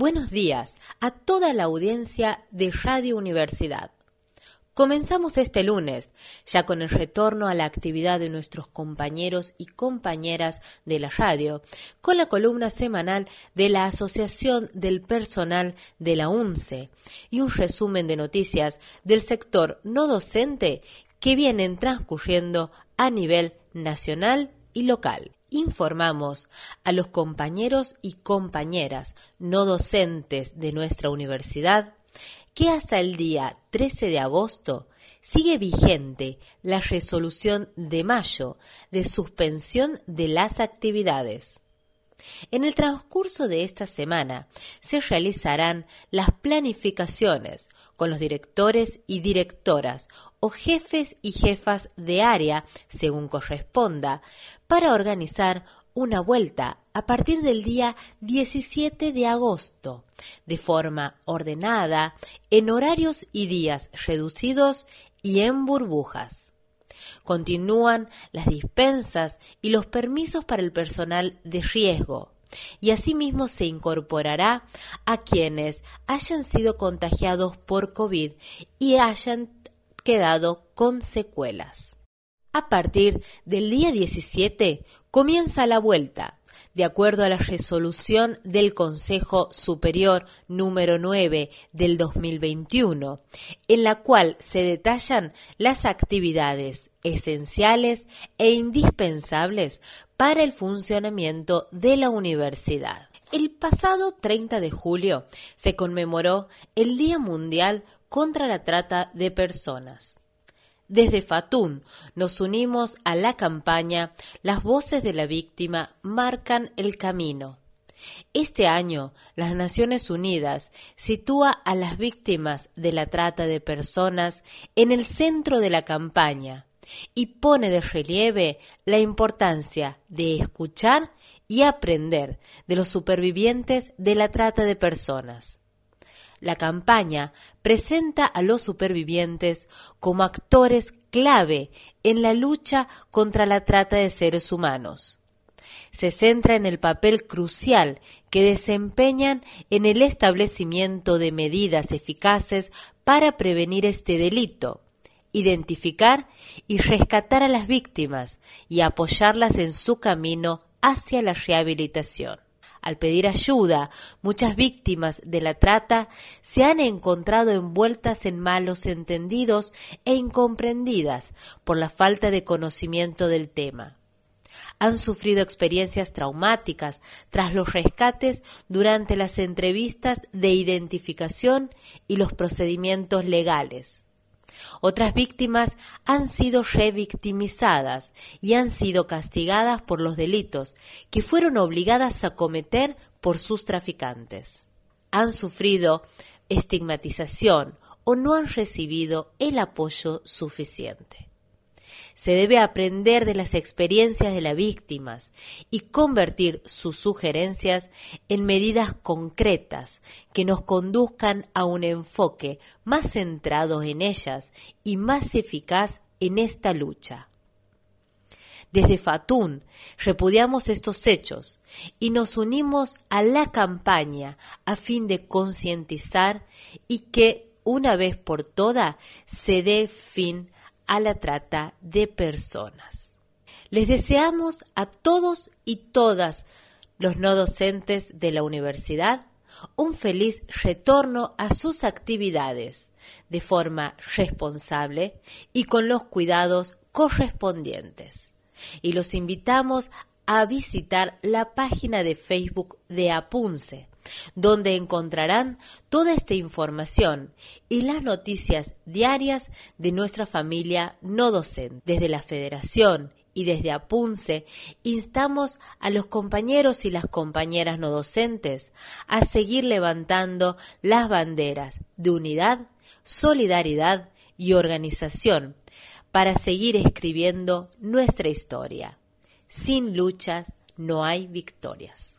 Buenos días a toda la audiencia de Radio Universidad. Comenzamos este lunes, ya con el retorno a la actividad de nuestros compañeros y compañeras de la radio, con la columna semanal de la Asociación del Personal de la UNCE y un resumen de noticias del sector no docente que vienen transcurriendo a nivel nacional y local informamos a los compañeros y compañeras no docentes de nuestra universidad que hasta el día 13 de agosto sigue vigente la resolución de mayo de suspensión de las actividades. En el transcurso de esta semana se realizarán las planificaciones con los directores y directoras o jefes y jefas de área, según corresponda, para organizar una vuelta a partir del día 17 de agosto, de forma ordenada, en horarios y días reducidos y en burbujas. Continúan las dispensas y los permisos para el personal de riesgo, y asimismo se incorporará a quienes hayan sido contagiados por COVID y hayan quedado con secuelas. A partir del día 17 comienza la vuelta de acuerdo a la resolución del Consejo Superior número 9 del 2021, en la cual se detallan las actividades esenciales e indispensables para el funcionamiento de la universidad. El pasado 30 de julio se conmemoró el Día Mundial contra la Trata de Personas. Desde Fatún nos unimos a la campaña Las voces de la víctima marcan el camino. Este año, las Naciones Unidas sitúa a las víctimas de la trata de personas en el centro de la campaña y pone de relieve la importancia de escuchar y aprender de los supervivientes de la trata de personas. La campaña presenta a los supervivientes como actores clave en la lucha contra la trata de seres humanos. Se centra en el papel crucial que desempeñan en el establecimiento de medidas eficaces para prevenir este delito, identificar y rescatar a las víctimas y apoyarlas en su camino hacia la rehabilitación. Al pedir ayuda, muchas víctimas de la trata se han encontrado envueltas en malos entendidos e incomprendidas por la falta de conocimiento del tema. Han sufrido experiencias traumáticas tras los rescates durante las entrevistas de identificación y los procedimientos legales. Otras víctimas han sido revictimizadas y han sido castigadas por los delitos que fueron obligadas a cometer por sus traficantes. Han sufrido estigmatización o no han recibido el apoyo suficiente. Se debe aprender de las experiencias de las víctimas y convertir sus sugerencias en medidas concretas que nos conduzcan a un enfoque más centrado en ellas y más eficaz en esta lucha. Desde Fatún repudiamos estos hechos y nos unimos a la campaña a fin de concientizar y que una vez por todas se dé fin a la trata de personas. Les deseamos a todos y todas los no docentes de la universidad un feliz retorno a sus actividades de forma responsable y con los cuidados correspondientes. Y los invitamos a visitar la página de Facebook de Apunce donde encontrarán toda esta información y las noticias diarias de nuestra familia no docente. Desde la Federación y desde Apunce instamos a los compañeros y las compañeras no docentes a seguir levantando las banderas de unidad, solidaridad y organización para seguir escribiendo nuestra historia. Sin luchas no hay victorias.